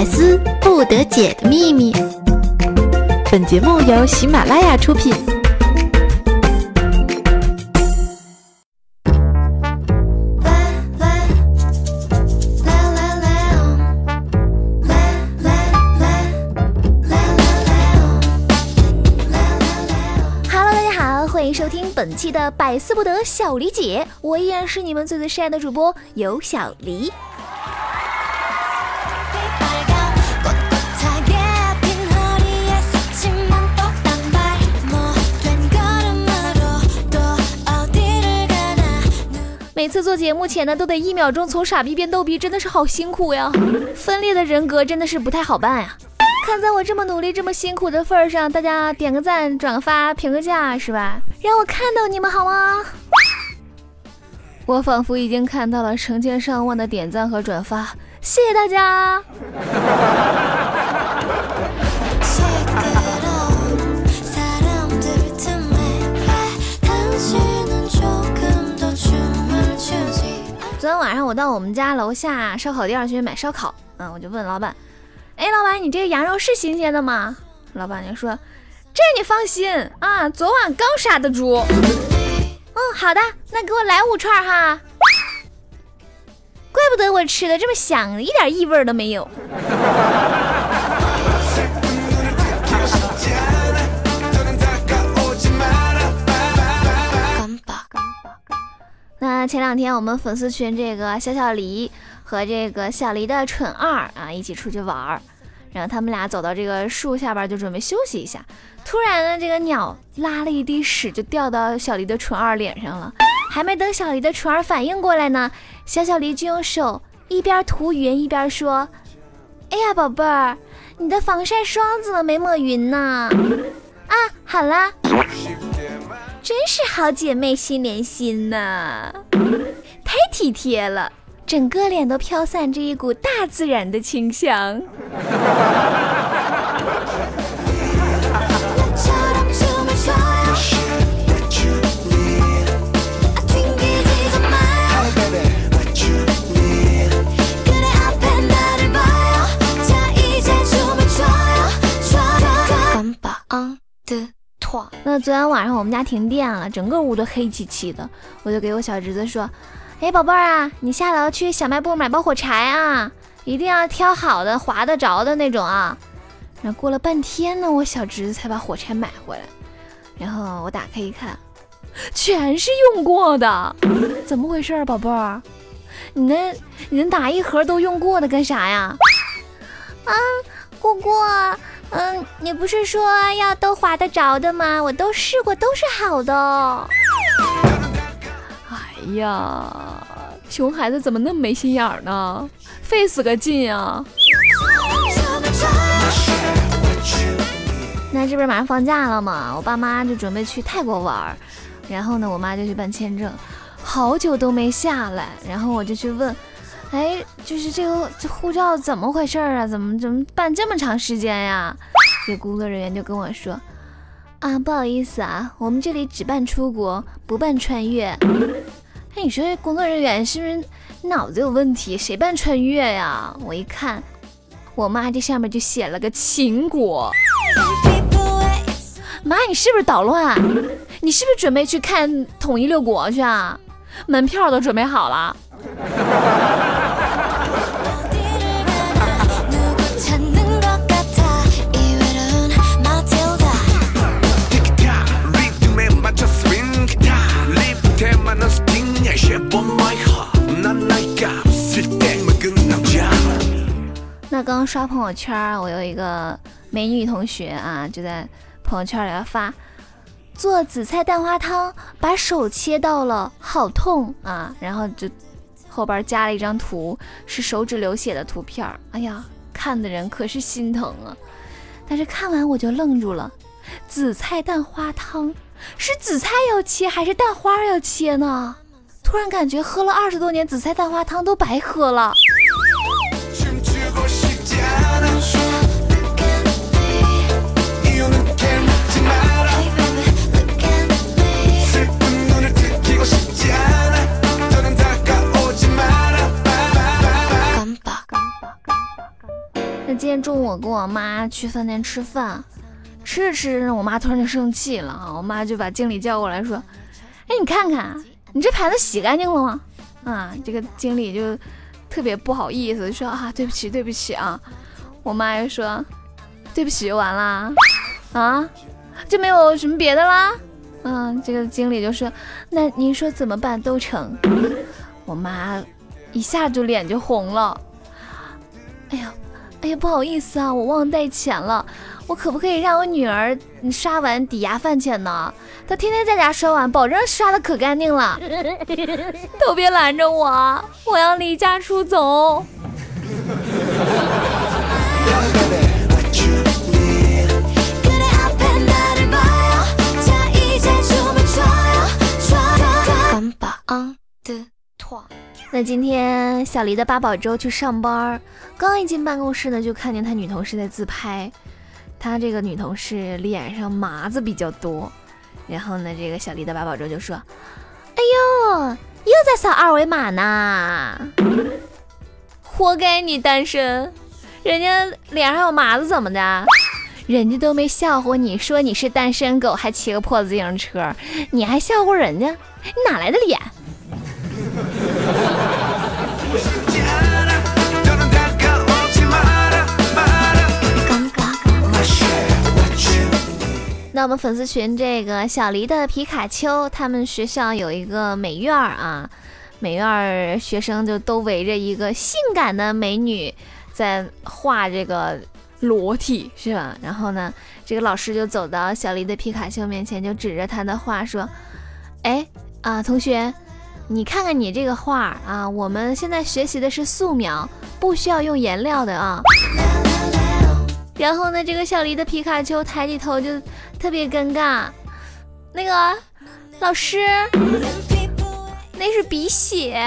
百思不得解的秘密。本节目由喜马拉雅出品。Hello，大家好，欢迎收听本期的百思不得小李姐，我依然是你们最最亲爱的主播有小黎。次做节目前呢，都得一秒钟从傻逼变逗逼，真的是好辛苦呀！分裂的人格真的是不太好办呀。看在我这么努力、这么辛苦的份上，大家点个赞、转个发、评个价，是吧？让我看到你们好吗？我仿佛已经看到了成千上万的点赞和转发，谢谢大家。我到我们家楼下烧烤店去买烧烤，嗯，我就问老板，哎，老板，你这个羊肉是新鲜的吗？老板就说，这你放心啊，昨晚刚杀的猪。嗯，好的，那给我来五串哈。怪不得我吃的这么香，一点异味都没有。前两天我们粉丝群这个小小黎和这个小黎的蠢二啊一起出去玩儿，然后他们俩走到这个树下边就准备休息一下，突然呢这个鸟拉了一滴屎就掉到小黎的蠢二脸上了，还没等小黎的蠢二反应过来呢，小小黎就用手一边涂匀一边说：“哎呀宝贝儿，你的防晒霜怎么没抹匀呢？啊好啦。”真是好姐妹心连心呐，太体贴了，整个脸都飘散着一股大自然的清香。那昨天晚上我们家停电了，整个屋都黑漆漆的，我就给我小侄子说：“哎，宝贝儿啊，你下楼去小卖部买包火柴啊，一定要挑好的、划得着的那种啊。”然后过了半天呢，我小侄子才把火柴买回来，然后我打开一看，全是用过的，怎么回事儿，宝贝儿？你那你那打一盒都用过的干啥呀？啊，果果。嗯，你不是说要都划得着的吗？我都试过，都是好的。哎呀，熊孩子怎么那么没心眼儿呢？费死个劲啊！那这不是马上放假了吗，我爸妈就准备去泰国玩儿，然后呢，我妈就去办签证，好久都没下来，然后我就去问。哎，就是这个这护照怎么回事啊？怎么怎么办这么长时间呀？这工作人员就跟我说，啊，不好意思啊，我们这里只办出国，不办穿越。哎，你说这工作人员是不是脑子有问题？谁办穿越呀？我一看，我妈这上面就写了个秦国。妈，你是不是捣乱？你是不是准备去看统一六国去啊？门票都准备好了。刷朋友圈，我有一个美女同学啊，就在朋友圈里发做紫菜蛋花汤，把手切到了，好痛啊！然后就后边加了一张图，是手指流血的图片哎呀，看的人可是心疼啊！但是看完我就愣住了，紫菜蛋花汤是紫菜要切还是蛋花要切呢？突然感觉喝了二十多年紫菜蛋花汤都白喝了。那今天中午我跟我妈去饭店吃饭，吃着吃着，我妈突然就生气了啊！我妈就把经理叫过来说：“哎，你看看，你这盘子洗干净了吗？”啊，这个经理就特别不好意思说：“啊，对不起，对不起啊。”我妈又说：“对不起，就完了啊，就没有什么别的啦。”嗯，这个经理就说：“那您说怎么办都成。”我妈一下就脸就红了。哎呀！哎呀，不好意思啊，我忘带钱了。我可不可以让我女儿刷碗抵押饭钱呢？她天天在家刷碗，保证刷的可干净了。都别拦着我，我要离家出走。那今天小黎的八宝粥去上班，刚一进办公室呢，就看见他女同事在自拍。他这个女同事脸上麻子比较多，然后呢，这个小黎的八宝粥就说：“哎呦，又在扫二维码呢，活该你单身，人家脸上有麻子怎么的？人家都没笑话你说你是单身狗，还骑个破自行车，你还笑话人家？你哪来的脸？”那我们粉丝群这个小黎的皮卡丘，他们学校有一个美院儿啊，美院儿学生就都围着一个性感的美女在画这个裸体，是吧？然后呢，这个老师就走到小黎的皮卡丘面前，就指着他的画说：“哎啊，同学。”你看看你这个画啊，我们现在学习的是素描，不需要用颜料的啊。然后呢，这个小黎的皮卡丘抬起头就特别尴尬。那个老师，那是鼻血。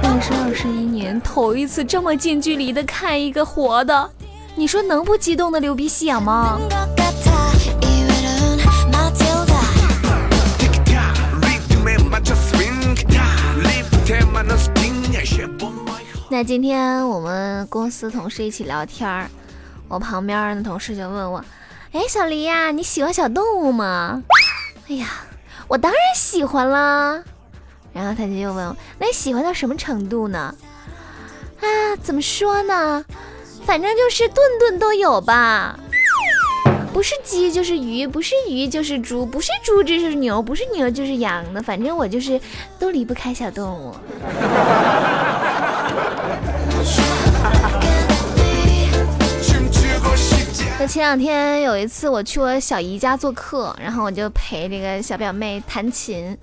那是二十一年头一次这么近距离的看一个活的，你说能不激动的流鼻血吗？那今天我们公司同事一起聊天儿，我旁边的同事就问我：“哎，小黎呀，你喜欢小动物吗？”哎呀，我当然喜欢啦。然后他就又问我：“那你喜欢到什么程度呢？”啊，怎么说呢？反正就是顿顿都有吧。不是鸡就是鱼，不是鱼就是猪，不是猪就是牛，不是牛就是羊的，反正我就是都离不开小动物。那前两天有一次我去我小姨家做客，然后我就陪这个小表妹弹琴，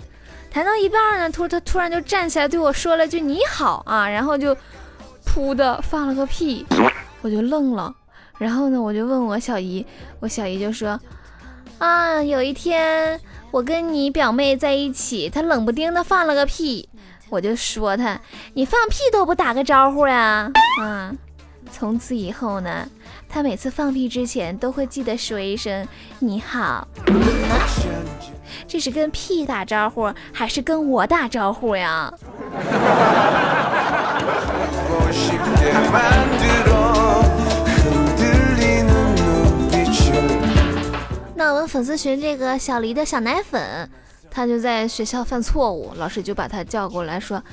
弹到一半呢，突她突然就站起来对我说了句你好啊，然后就噗的放了个屁，我就愣了。然后呢，我就问我小姨，我小姨就说：“啊，有一天我跟你表妹在一起，她冷不丁的放了个屁，我就说他，你放屁都不打个招呼呀？啊，从此以后呢，他每次放屁之前都会记得说一声你好。这是跟屁打招呼，还是跟我打招呼呀？” 那我们粉丝群这个小黎的小奶粉，他就在学校犯错误，老师就把他叫过来说：“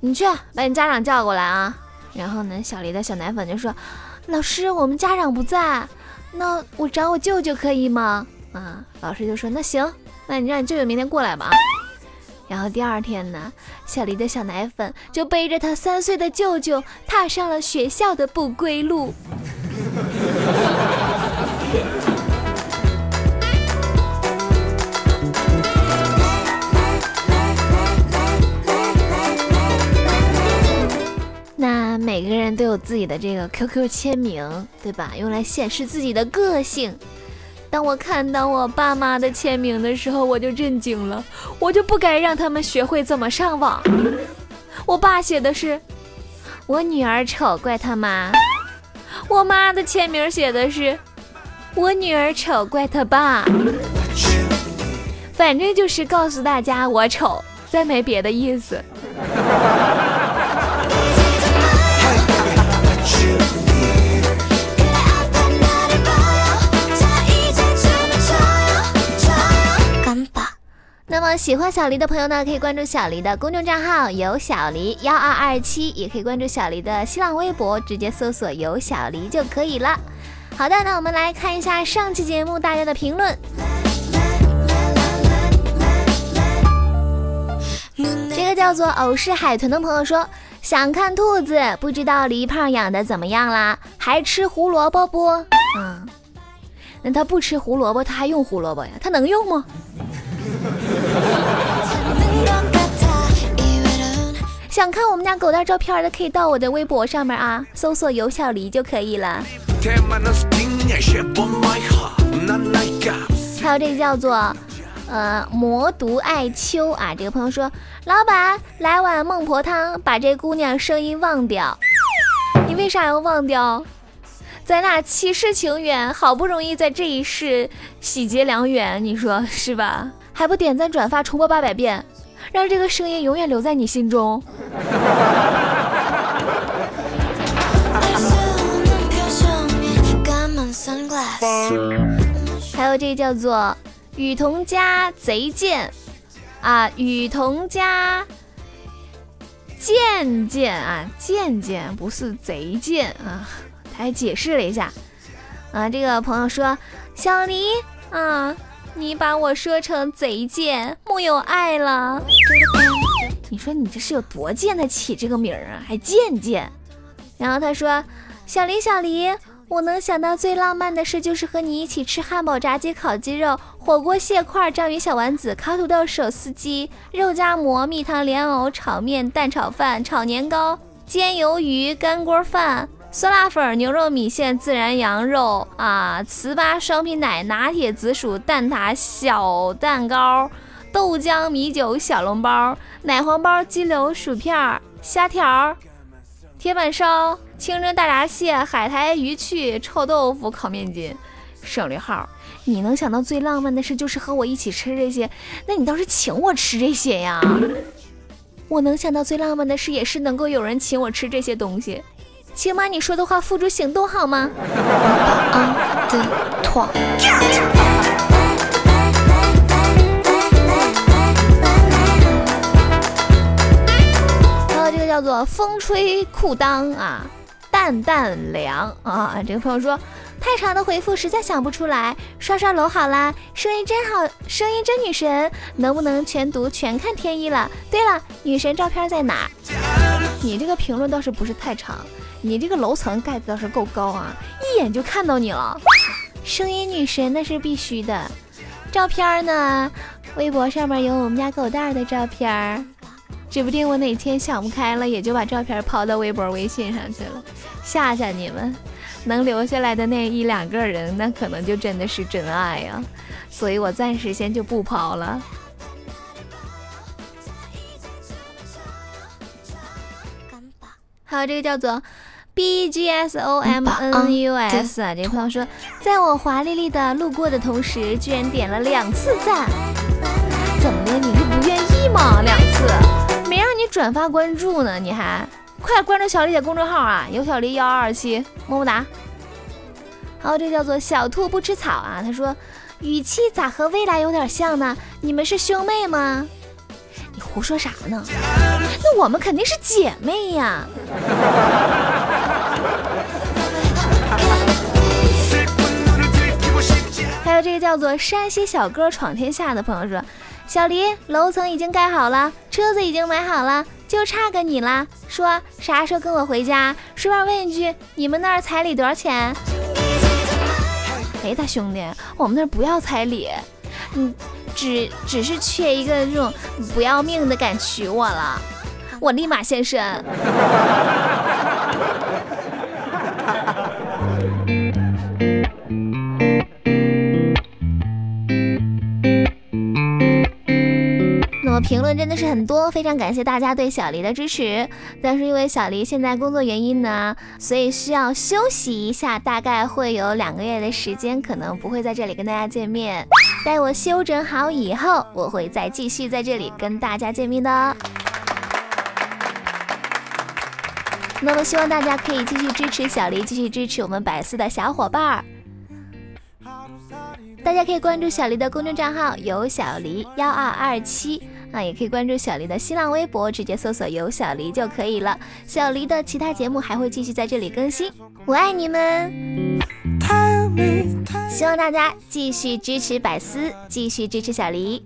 你去把你家长叫过来啊。”然后呢，小黎的小奶粉就说：“老师，我们家长不在，那我找我舅舅可以吗？”啊，老师就说：“那行，那你让你舅舅明天过来吧。”然后第二天呢，小黎的小奶粉就背着他三岁的舅舅，踏上了学校的不归路。都有自己的这个 QQ 签名，对吧？用来显示自己的个性。当我看到我爸妈的签名的时候，我就震惊了。我就不该让他们学会怎么上网。我爸写的是“我女儿丑，怪他妈”。我妈的签名写的是“我女儿丑，怪他爸”。反正就是告诉大家我丑，再没别的意思。那么喜欢小黎的朋友呢，可以关注小黎的公众账号“有小黎幺二二七”，也可以关注小黎的新浪微博，直接搜索“有小黎”就可以了。好的，那我们来看一下上期节目大家的评论。这个叫做偶是海豚的朋友说想看兔子，不知道黎胖养的怎么样啦？还吃胡萝卜不？嗯，那他不吃胡萝卜，他还用胡萝卜呀？他能用吗？想看我们家狗蛋照片的，可以到我的微博上面啊，搜索有小黎就可以了。还有这个叫做呃魔毒爱秋啊，这个朋友说，老板来碗孟婆汤，把这姑娘声音忘掉。你为啥要忘掉？咱俩七世情缘，好不容易在这一世喜结良缘，你说是吧？还不点赞转发重播八百遍，让这个声音永远留在你心中。还有这个叫做雨桐家贼贱啊，雨桐家贱贱啊，贱贱不是贼贱啊，他还解释了一下啊。这个朋友说小黎啊，你把我说成贼贱，木有爱了。你说你这是有多贱才起这个名儿啊，还贱贱。然后他说小黎小黎。我能想到最浪漫的事，就是和你一起吃汉堡、炸鸡、烤鸡肉、火锅、蟹块、章鱼小丸子、烤土豆、手撕鸡、肉夹馍、蜜糖莲藕、炒面、蛋炒饭、炒年糕、煎鱿鱼、干锅饭、酸辣粉、牛肉米线、孜然羊肉啊、糍粑、双皮奶、拿铁、紫薯、蛋挞、小蛋糕、豆浆、米酒、小笼包、奶黄包、鸡柳、薯片、虾条、铁板烧。清蒸大闸蟹、海苔、鱼翅、臭豆腐、烤面筋，省略号。你能想到最浪漫的事就是和我一起吃这些，那你倒是请我吃这些呀。我能想到最浪漫的事也是能够有人请我吃这些东西，请把你说的话付诸行动好吗？啊的妥。还有这个叫做风吹裤裆啊。淡淡凉啊！这个朋友说太长的回复实在想不出来，刷刷楼好啦，声音真好，声音真女神，能不能全读全看天意了？对了，女神照片在哪？你这个评论倒是不是太长，你这个楼层盖的倒是够高啊，一眼就看到你了。声音女神那是必须的，照片呢？微博上面有我们家狗蛋儿的照片，指不定我哪天想不开了，也就把照片抛到微博、微信上去了。吓吓你们，能留下来的那一两个人，那可能就真的是真爱呀。所以我暂时先就不抛了。还有这个叫做 B G S O M N U S 啊，这朋友说，在我华丽丽的路过的同时，居然点了两次赞，怎么的？你是不愿意吗？两次，没让你转发关注呢，你还？快关注小丽姐公众号啊！有小丽幺二二七，么么哒。还有这叫做小兔不吃草啊，他说语气咋和未来有点像呢？你们是兄妹吗？胡说啥呢？那我们肯定是姐妹呀。还有这个叫做山西小哥闯天下的朋友说，小黎楼层已经盖好了，车子已经买好了。就差个你啦！说啥时候跟我回家？顺便问一句，你们那儿彩礼多少钱？哎，大兄弟，我们那儿不要彩礼，嗯，只只是缺一个这种不要命的敢娶我了，我立马现身。评论真的是很多，非常感谢大家对小黎的支持。但是因为小黎现在工作原因呢，所以需要休息一下，大概会有两个月的时间，可能不会在这里跟大家见面。待我修整好以后我会再继续在这里跟大家见面的那么希望大家可以继续支持小黎继续支持我们百思的小伙伴儿。大家可以关注小黎的公众账号有小黎幺二二七啊也可以关注小黎的新浪微博直接搜索有小黎就可以了。小黎的其他节目还会继续在这里更新。我爱你们。希望大家继续支持百思继续支持小黎。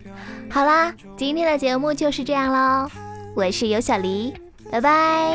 好啦今天的节目就是这样喽我是尤小黎拜拜。